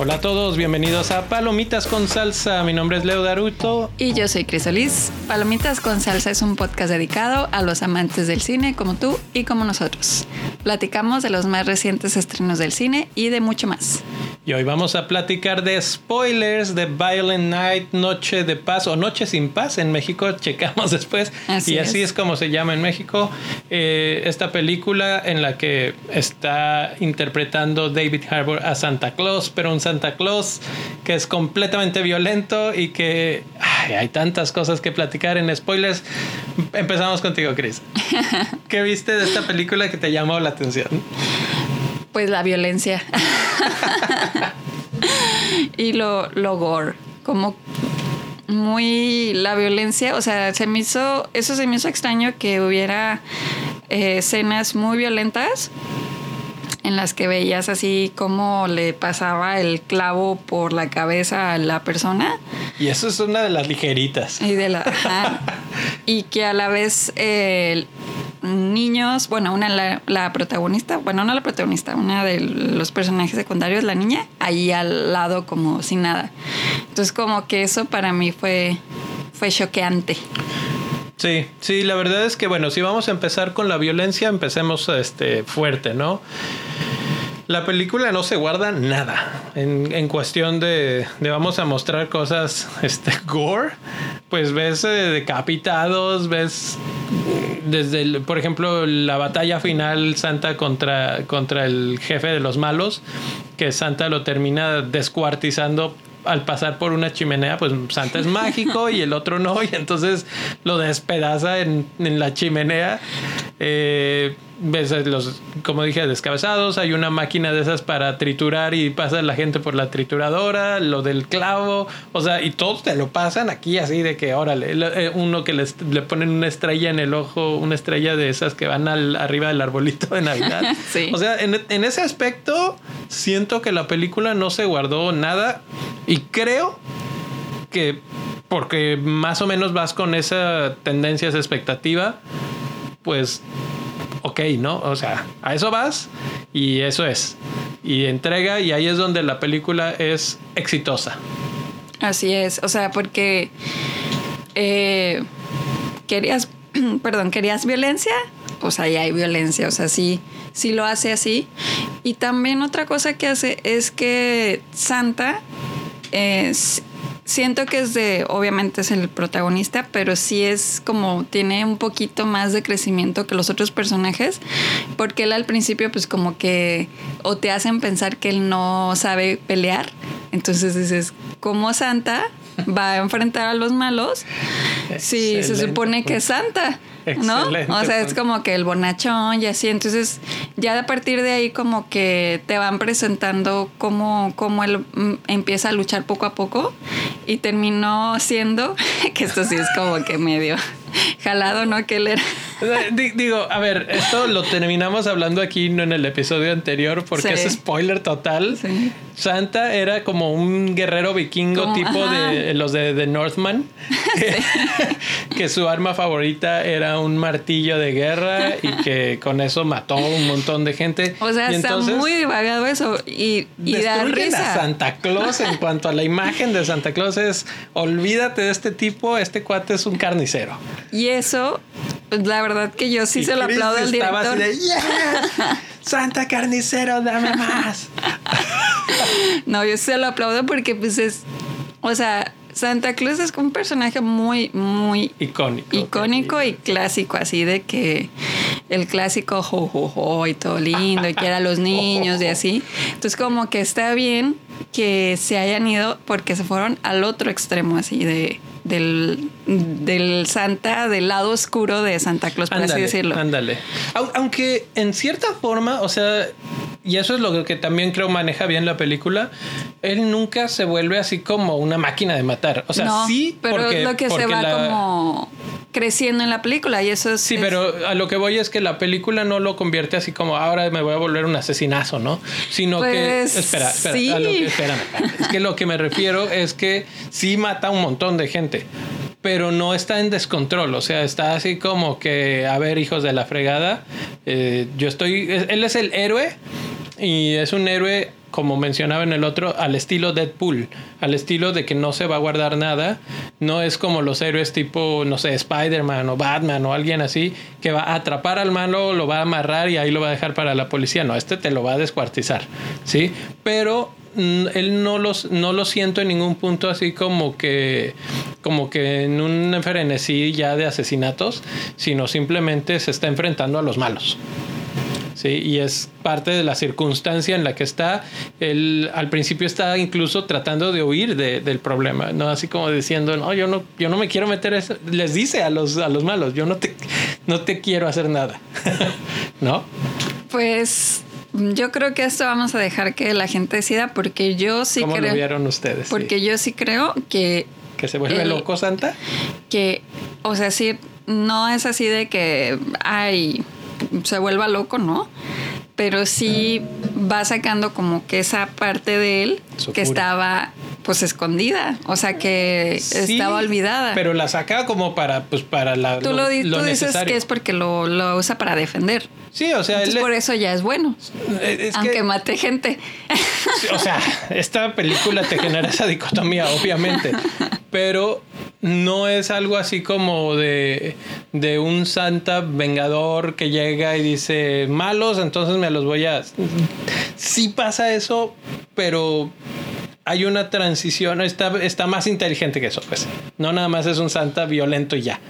Hola a todos, bienvenidos a Palomitas con Salsa. Mi nombre es Leo Daruto. Y yo soy Crisolis. Palomitas con Salsa es un podcast dedicado a los amantes del cine como tú y como nosotros. Platicamos de los más recientes estrenos del cine y de mucho más. Y hoy vamos a platicar de spoilers de Violent Night, Noche de Paz o Noche sin Paz en México. Checamos después. Así y así es. como se llama en México. Eh, esta película en la que está interpretando David Harbour a Santa Claus, pero un Santa Claus que es completamente violento y que ay, hay tantas cosas que platicar en spoilers. Empezamos contigo, Chris. ¿Qué viste de esta película que te llamó la atención? Pues la violencia. y lo, lo gore. Como muy la violencia, o sea, se me hizo, eso se me hizo extraño que hubiera eh, escenas muy violentas en las que veías así como le pasaba el clavo por la cabeza a la persona. Y eso es una de las ligeritas. Y de la ajá. y que a la vez eh, niños, bueno, una la, la, protagonista, bueno, no la protagonista, una de los personajes secundarios, la niña, ahí al lado como sin nada. Entonces como que eso para mí fue fue choqueante. Sí, sí, la verdad es que bueno, si vamos a empezar con la violencia, empecemos este fuerte, ¿no? La película no se guarda nada en, en cuestión de, vamos a mostrar cosas este gore, pues ves eh, decapitados, ves desde el, por ejemplo la batalla final Santa contra contra el jefe de los malos, que Santa lo termina descuartizando al pasar por una chimenea, pues Santa es mágico y el otro no, y entonces lo despedaza en, en la chimenea. Eh, ves los, como dije, descabezados. Hay una máquina de esas para triturar y pasa la gente por la trituradora, lo del clavo, o sea, y todos te lo pasan aquí así de que, órale, uno que les, le ponen una estrella en el ojo, una estrella de esas que van al, arriba del arbolito de Navidad. sí. O sea, en, en ese aspecto, siento que la película no se guardó nada y creo que porque más o menos vas con esa tendencia, esa expectativa, pues ok, ¿no? O sea, a eso vas y eso es. Y entrega y ahí es donde la película es exitosa. Así es, o sea, porque eh, querías, perdón, querías violencia, o sea, ya hay violencia, o sea, sí, sí lo hace así. Y también otra cosa que hace es que Santa es siento que es de, obviamente es el protagonista, pero sí es como tiene un poquito más de crecimiento que los otros personajes, porque él al principio pues como que o te hacen pensar que él no sabe pelear, entonces dices, como Santa va a enfrentar a los malos, sí, se supone que es Santa. ¿No? Excelente, o sea, es pues. como que el bonachón y así. Entonces, ya a partir de ahí, como que te van presentando cómo, cómo él mm, empieza a luchar poco a poco y terminó siendo, que esto sí es como que medio jalado, ¿no? Que él era. Digo, a ver, esto lo terminamos hablando aquí, no en el episodio anterior, porque Sí. es spoiler total. Sí. Santa era como un guerrero vikingo Como- tipo ajá. de los de, de Northman, que, que su arma favorita era un martillo de guerra y que con eso mató un montón de gente. O sea, y está entonces muy divagado eso y, y da risa. a Santa Claus en cuanto a la imagen de Santa Claus es olvídate de este tipo, este cuate es un carnicero. Y eso, pues, la verdad que yo sí Y se lo Chris aplaudo al director. así de, "Yeah, Santa carnicero, dame más. No, yo se lo aplaudo porque pues es, o sea, Santa Claus es un personaje muy, muy Icónico. icónico y clásico, así de que el clásico jo, jo, jo, y todo lindo y quiere a los niños y así. Entonces como que está bien que se hayan ido porque se fueron al otro extremo así de del, del Santa, del lado oscuro de Santa Claus, por así decirlo. Ándale. Au- Aunque en cierta forma, o sea, y eso es lo que también creo maneja bien la película, él nunca se vuelve así como una máquina de matar. O sea, no, sí, pero porque, es lo que se va la- como creciendo en la película y eso es... Sí, es- pero a lo que voy es que la película no lo convierte así como ahora me voy a volver un asesinazo, ¿no? Sino que. Pues, Espera, espera. sí. a lo que- espérame, espérame. Es que lo que me refiero es que sí mata a un montón de gente. pero no está en descontrol, o sea, está así como que, a ver, hijos de la fregada, eh, yo estoy, él es el héroe y es un héroe como mencionaba en el otro, al estilo Deadpool, al estilo de que no se va a guardar nada, no es como los héroes tipo, no sé, Spider-Man o Batman o alguien así, que va a atrapar al malo, lo va a amarrar y ahí lo va a dejar para la policía, no, este te lo va a descuartizar, ¿sí? Pero mm, él no los no lo siento en ningún punto así como que como que en un frenesí ya de asesinatos sino simplemente se está enfrentando a los malos ¿sí? Y es parte de la circunstancia en la que está. Él al principio está incluso tratando de huir del problema, ¿no? Así como diciendo, no, yo no, yo no me quiero meter eso. Les dice a los, a los malos, yo no te, no te quiero hacer nada, ¿no? Pues yo creo que esto vamos a dejar que la gente decida porque yo sí ¿Cómo creo. lo vieron ustedes? Porque yo sí creo que. ¿Que se vuelve el- loco Santa? Que, o sea, sí, no es así de que, ay, se vuelva loco, ¿no? Pero sí va sacando como que esa parte de él que estaba pues escondida, o sea que Sí, estaba olvidada. Pero la saca como para, pues, para la, tú lo, di- tú dices que es porque lo, lo usa para defender. Sí, o sea, Entonces, él- por eso ya es bueno. es que- aunque mate gente. Sí, O sea, esta película te genera esa dicotomía, obviamente. Pero no es algo así como de, de un santa vengador que llega y dice malos, entonces me los voy a. Sí pasa eso, pero hay una transición, está, está más inteligente que eso, pues. No nada más es un santa violento y ya.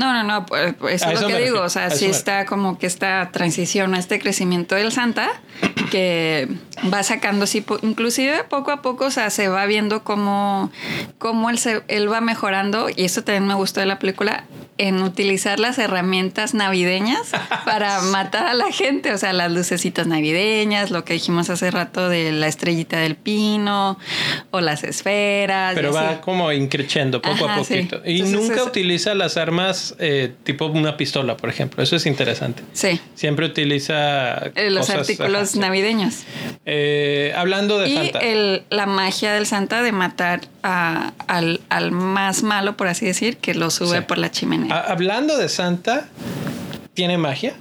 No, no, no, pues, pues, A eso es eso lo que digo, refiero, o sea, a sí está como que esta transición, este crecimiento del Santa, que va sacando así, po- inclusive poco a poco, o sea, se va viendo cómo, cómo él, se, él va mejorando, y eso también me gustó de la película, en utilizar las herramientas navideñas para matar a la gente, o sea, las lucecitas navideñas, lo que dijimos hace rato de la estrellita del pino, o las esferas. Pero así. va como increchendo poco a Ajá, sí. poquito. Y Entonces, nunca utiliza las armas eh, tipo una pistola, por ejemplo. Eso es interesante. Sí, Siempre utiliza eh, los cosas, artículos ajá, navideños. Eh, hablando de y Santa. el, la magia del Santa de matar a- al, al más malo, por así decir, que lo sube Sí. por la chimenea. Ha- hablando de Santa, ¿tiene magia?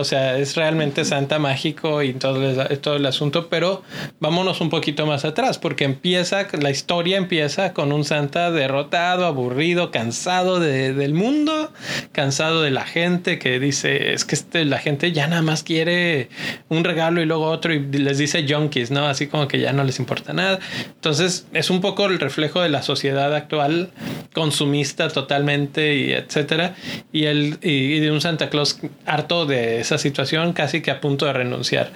O sea, es realmente Santa mágico y todo el, todo el asunto, pero vámonos un poquito más atrás, porque empieza, la historia empieza con un Santa derrotado, aburrido, cansado de- del mundo, cansado de la gente que dice, es que este, la gente ya nada más quiere un regalo y luego otro y les dice junkies, ¿no? Así como que ya no les importa nada. Entonces, es un poco el reflejo de la sociedad actual, consumista totalmente y etcétera, y, el, y, y de un Santa Claus harto de esa situación, casi que a punto de renunciar.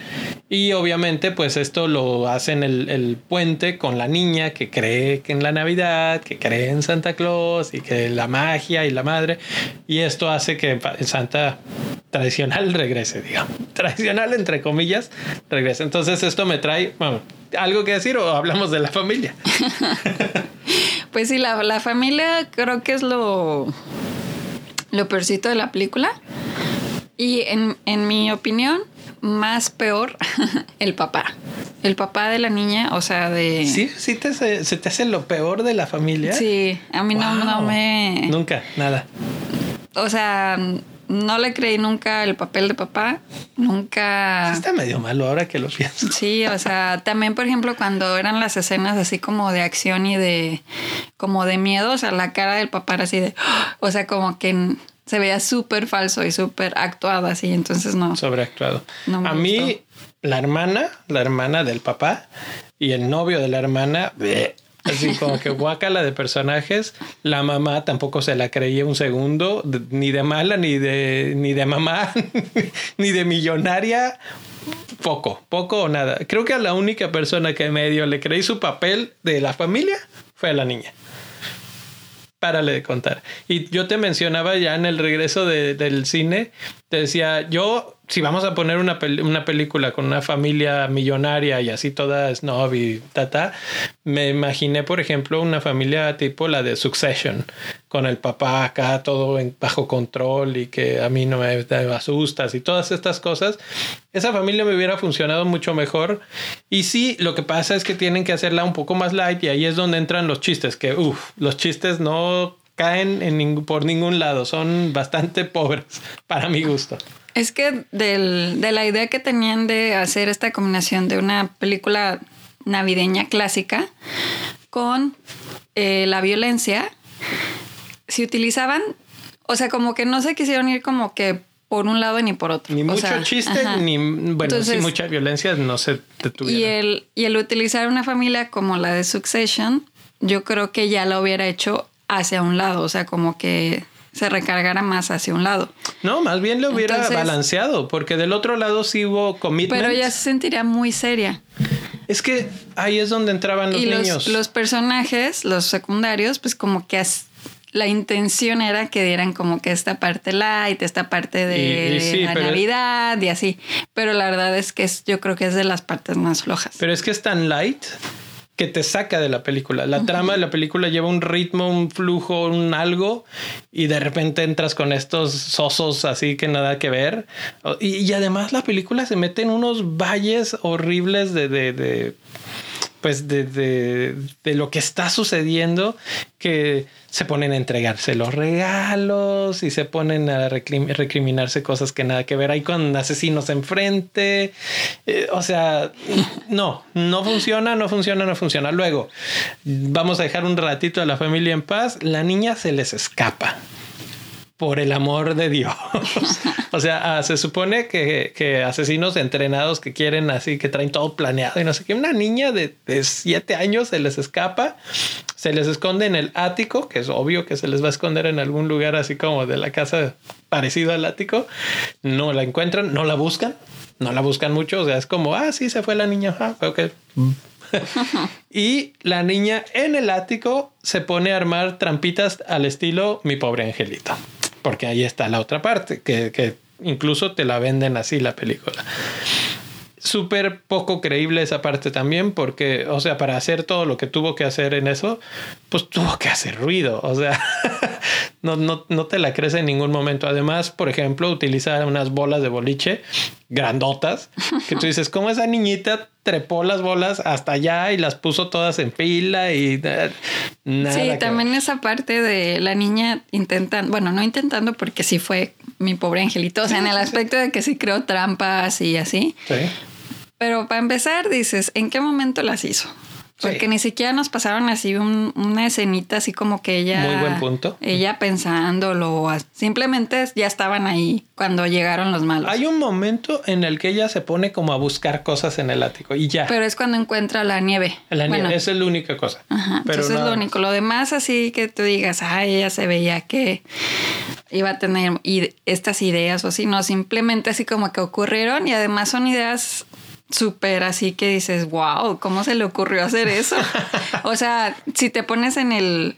Y obviamente, pues esto lo hacen el, el puente con la niña que cree que en la Navidad, que cree en Santa Claus y que la magia y la madre, y esto hace que Santa tradicional regrese, digamos. Tradicional, entre comillas, regrese. Entonces, esto me trae, bueno, ¿algo que decir o hablamos de la familia? Pues sí, la, la familia creo que es lo, lo peorcito de la película. Y en, en mi opinión, más peor, el papá. El papá de la niña, o sea, de... ¿Sí, sí te, hace- se te hace lo peor de la familia? Sí, a mí no, no me... Nunca, nada. O sea, no le creí nunca el papel de papá. Nunca... Sí está medio malo ahora que lo pienso. Sí, o sea, también por ejemplo cuando eran las escenas así como de acción y de como de miedo, o sea, la cara del papá era así de, o sea, como que se veía súper falso y súper actuado así, entonces no. Sobreactuado. No me a mí, la hermana, la hermana del papá y el novio de la hermana, bleh, así como que guácala de personajes. La mamá tampoco se la creía un segundo, ni de mala, ni de, ni de mamá, ni de millonaria. Poco, poco o nada. Creo que a la única persona que medio le creí su papel de la familia fue a la niña. Párale de contar. Y yo te mencionaba ya en el regreso de- del cine, te decía, yo, si vamos a poner una, pel- una película con una familia millonaria y así toda snob y tata, me imaginé, por ejemplo, una familia tipo la de Succession, con el papá acá todo en bajo control y que a mí no me, me asustas y todas estas cosas. Esa familia me hubiera funcionado mucho mejor. Y sí, lo que pasa es que tienen que hacerla un poco más light y ahí es donde entran los chistes, que uff, los chistes no caen en por ningún lado. Son bastante pobres para mi gusto. Es que del, de la idea que tenían de hacer esta combinación de una película navideña clásica con eh, la violencia, se utilizaban, o sea, como que no se quisieron ir como que por un lado ni por otro. Ni mucho chiste, ni bueno, sí, mucha violencia, no se detuviera. Y el, y el utilizar una familia como la de Succession, yo creo que ya lo hubiera hecho hacia un lado, o sea, como que se recargara más hacia un lado. No, más bien le hubiera balanceado, porque del otro lado sí hubo commitment. Pero ella se sentiría muy seria. Es que ahí es donde entraban los, y niños. Los personajes, los secundarios, pues como que la intención era que dieran como que esta parte light, esta parte de la Navidad y así. Pero la verdad es que yo creo que es de las partes más flojas. Pero es que es tan light que te saca de la película. La trama de la película lleva un ritmo, un flujo, un algo, y de repente entras con estos sosos así que nada que ver. Y, además la película se mete en unos valles horribles de, de pues de, de, lo que está sucediendo, que se ponen a entregarse los regalos y se ponen a recriminarse cosas que nada que ver hay con asesinos enfrente. Eh, o sea, no, no funciona, no funciona, no funciona. Luego, vamos a dejar un ratito a la familia en paz. La niña se les escapa por el amor de Dios. o sea, ah, se supone que, asesinos entrenados que quieren así, que traen todo planeado y no sé qué, una niña de, siete años se les escapa, se les esconde en el ático, que es obvio que se les va a esconder en algún lugar así como de la casa parecido al ático, no la encuentran, no la buscan, no la buscan mucho, o sea, es como, ah, sí, se fue la niña, ah, ok. y la niña en el ático se pone a armar trampitas al estilo mi pobre angelito porque ahí está la otra parte, que, que incluso te la venden así la película. Súper poco creíble esa parte también, porque, o sea, para hacer todo lo que tuvo que hacer en eso, pues tuvo que hacer ruido, o sea, no, no, no te la crees en ningún momento. Además, por ejemplo, utilizar unas bolas de boliche grandotas, que tú dices, ¿cómo esa niñita trepó las bolas hasta allá y las puso todas en fila y nada. Sí, también esa parte de la niña intentando, bueno, no intentando porque sí fue mi pobre angelito, o sea, en el aspecto de que sí creó trampas y así. Sí. Pero para empezar, dices, ¿en qué momento las hizo? Porque ni siquiera nos pasaron así una escenita así como que ella... Muy buen punto. Ella pensándolo. Simplemente ya estaban ahí cuando llegaron los malos. Hay un momento en el que ella se pone como a buscar cosas en el ático y ya. Pero es cuando encuentra la nieve. La nieve, esa es la única cosa. Ajá, Pero eso es lo único. Lo demás así que tú digas, ah, ella se veía que iba a tener estas ideas o así. No, simplemente así como que ocurrieron y además son ideas súper así que dices, wow, ¿cómo se le ocurrió hacer eso? o sea, si te pones en el,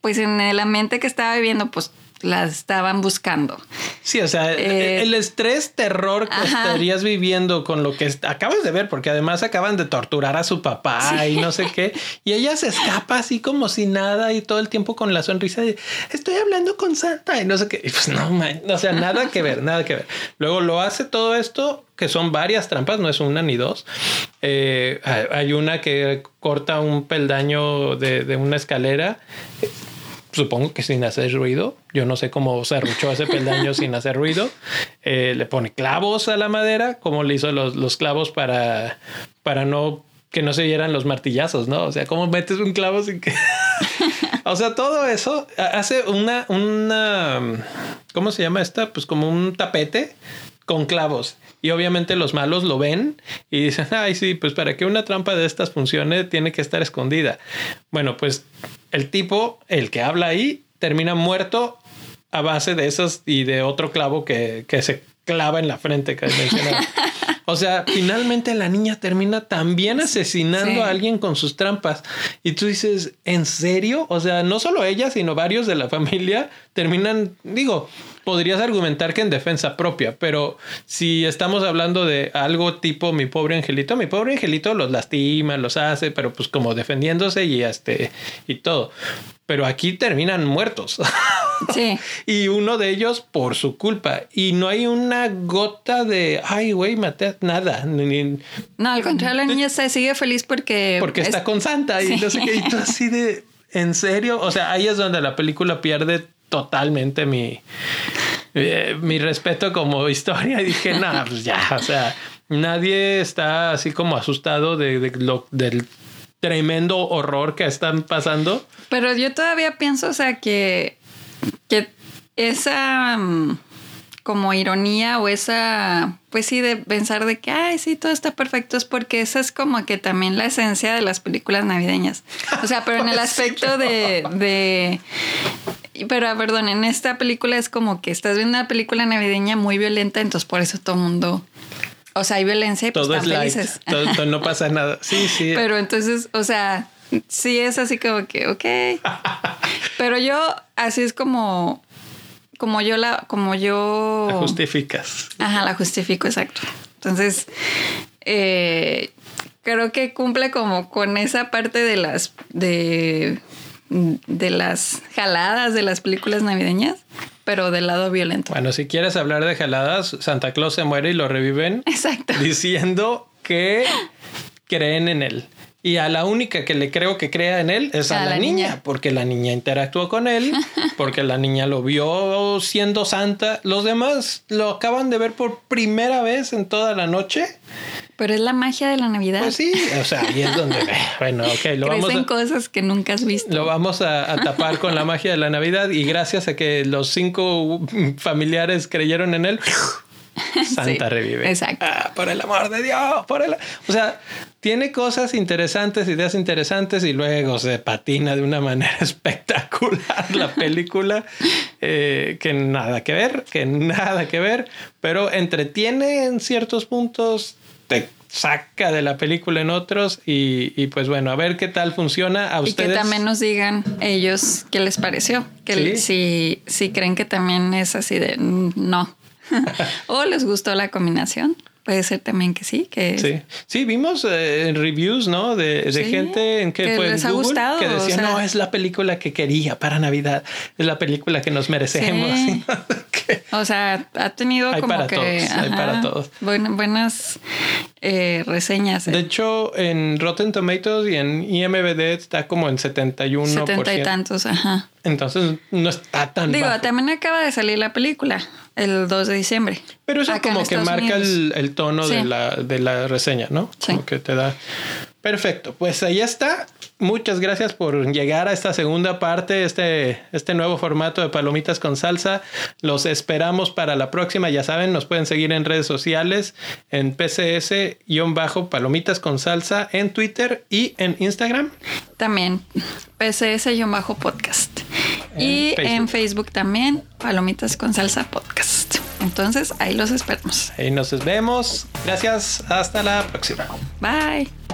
pues en la mente que estaba viviendo, pues las estaban buscando. Sí, o sea, eh, el estrés, terror que estarías viviendo con lo que acabas de ver, porque además acaban de torturar a su papá y no sé qué, y ella se escapa así como si nada y todo el tiempo con la sonrisa de estoy hablando con Santa y no sé qué, y pues no, man, o sea, nada que ver, nada que ver. Luego lo hace todo esto, que son varias trampas, no es una ni dos. Eh, hay una que corta un peldaño de, de una escalera supongo que sin hacer ruido. Yo no sé cómo se arruchó ese peldaño sin hacer ruido. Eh, le pone clavos a la madera, como le hizo los, los clavos para, para no que no se vieran los martillazos, ¿no? O sea, ¿cómo metes un clavo sin que... o sea, todo eso hace una, una, ¿cómo se llama esta? Pues como un tapete con clavos. Y obviamente los malos lo ven y dicen, ay, sí, pues para que una trampa de estas funcione tiene que estar escondida. Bueno, pues el tipo, el que habla ahí, termina muerto a base de esos y de otro clavo que, que se clava en la frente que mencionaba. O sea, finalmente la niña termina también asesinando a alguien con sus trampas. Y tú dices, ¿en serio? O sea, no solo ella, sino varios de la familia terminan, digo, podrías argumentar que en defensa propia, pero si estamos hablando de algo tipo mi pobre angelito, mi pobre angelito los lastima, los hace, pero pues como defendiéndose y este y todo. Pero aquí terminan muertos. Sí. y uno de ellos por su culpa. Y no hay una gota de, ay, güey, maté nada. no, al contrario, la niña se sigue feliz porque... Porque está con Santa y no sé qué. Y tú así de, ¿En serio? O sea, ahí es donde la película pierde totalmente mi, eh, mi respeto como historia. Y dije, no, pues ya, o sea, nadie está así como asustado de, de lo, del tremendo horror que están pasando. Pero yo todavía pienso, o sea, que, que esa mm, como ironía o esa, pues sí, de pensar de que, ay, sí, todo está perfecto, es porque esa es como que también la esencia de las películas navideñas. O sea, pero en el aspecto de, de pero perdón, en esta película es como que estás viendo una película navideña muy violenta, entonces por eso todo el mundo o sea, hay violencia y pues Todo es light. felices. Todo- todo- no pasa nada. Sí, sí. Pero entonces, o sea, sí es así como que, ok. Pero yo, así es como, como yo la, como yo. La justificas. Ajá, la justifico, exacto. Entonces, eh, creo que cumple como con esa parte de las, de, de las jaladas de las películas navideñas, pero del lado violento. Bueno, si quieres hablar de jaladas, Santa Claus se muere y lo reviven Exacto. diciendo que creen en él. Y a la única que le creo que crea en él es a, la, niña, porque la niña interactuó con él, porque la niña lo vio siendo santa. Los demás lo acaban de ver por primera vez en toda la noche. Pero es la magia de la Navidad. Pues sí, o sea, ahí es donde, bueno, ok, lo vamos Crecen a, cosas que nunca has visto. lo vamos a, a tapar con la magia de la Navidad y gracias a que los cinco familiares creyeron en él, Santa Sí, revive. exacto. Ah, por el amor de Dios, por el... O sea, tiene cosas interesantes, ideas interesantes y luego se patina de una manera espectacular la película, eh, que nada que ver, que nada que ver, pero entretiene en ciertos puntos, te saca de la película en otros y, y pues bueno, a ver qué tal funciona a Y ustedes. que también nos digan ellos qué les pareció. Que si, si creen que también es así de no. o les gustó la combinación. Puede ser también que sí, que Sí, sí, vimos eh, reviews, ¿no? De, de Sí, gente en que, que en les ha Google gustado, que decía, o sea- no, es la película que quería para Navidad, es la película que nos merecemos. Sí. O sea, ha tenido Hay como para que todos, hay para todos. buen- buenas eh, reseñas. eh. De hecho, en Rotten Tomatoes y en IMBD está como en 71%. Setenta y tantos, ajá. Entonces no está tan Digo, bajo. también acaba de salir la película el 2 de diciembre. Pero eso como que Estados marca el, el tono de, la, de la reseña, ¿no? Sí. Como que te da. Perfecto. Pues ahí está. Muchas gracias por llegar a esta segunda parte, este, este nuevo formato de Palomitas con Salsa. Los esperamos para la próxima. Ya saben, nos pueden seguir en redes sociales, en PCS-Palomitas con Salsa, en Twitter y en Instagram. También PCS-podcast. Y Facebook. en Facebook también, Palomitas con Salsa Podcast. Entonces ahí los esperamos. Ahí nos vemos. Gracias. Hasta la próxima. Bye.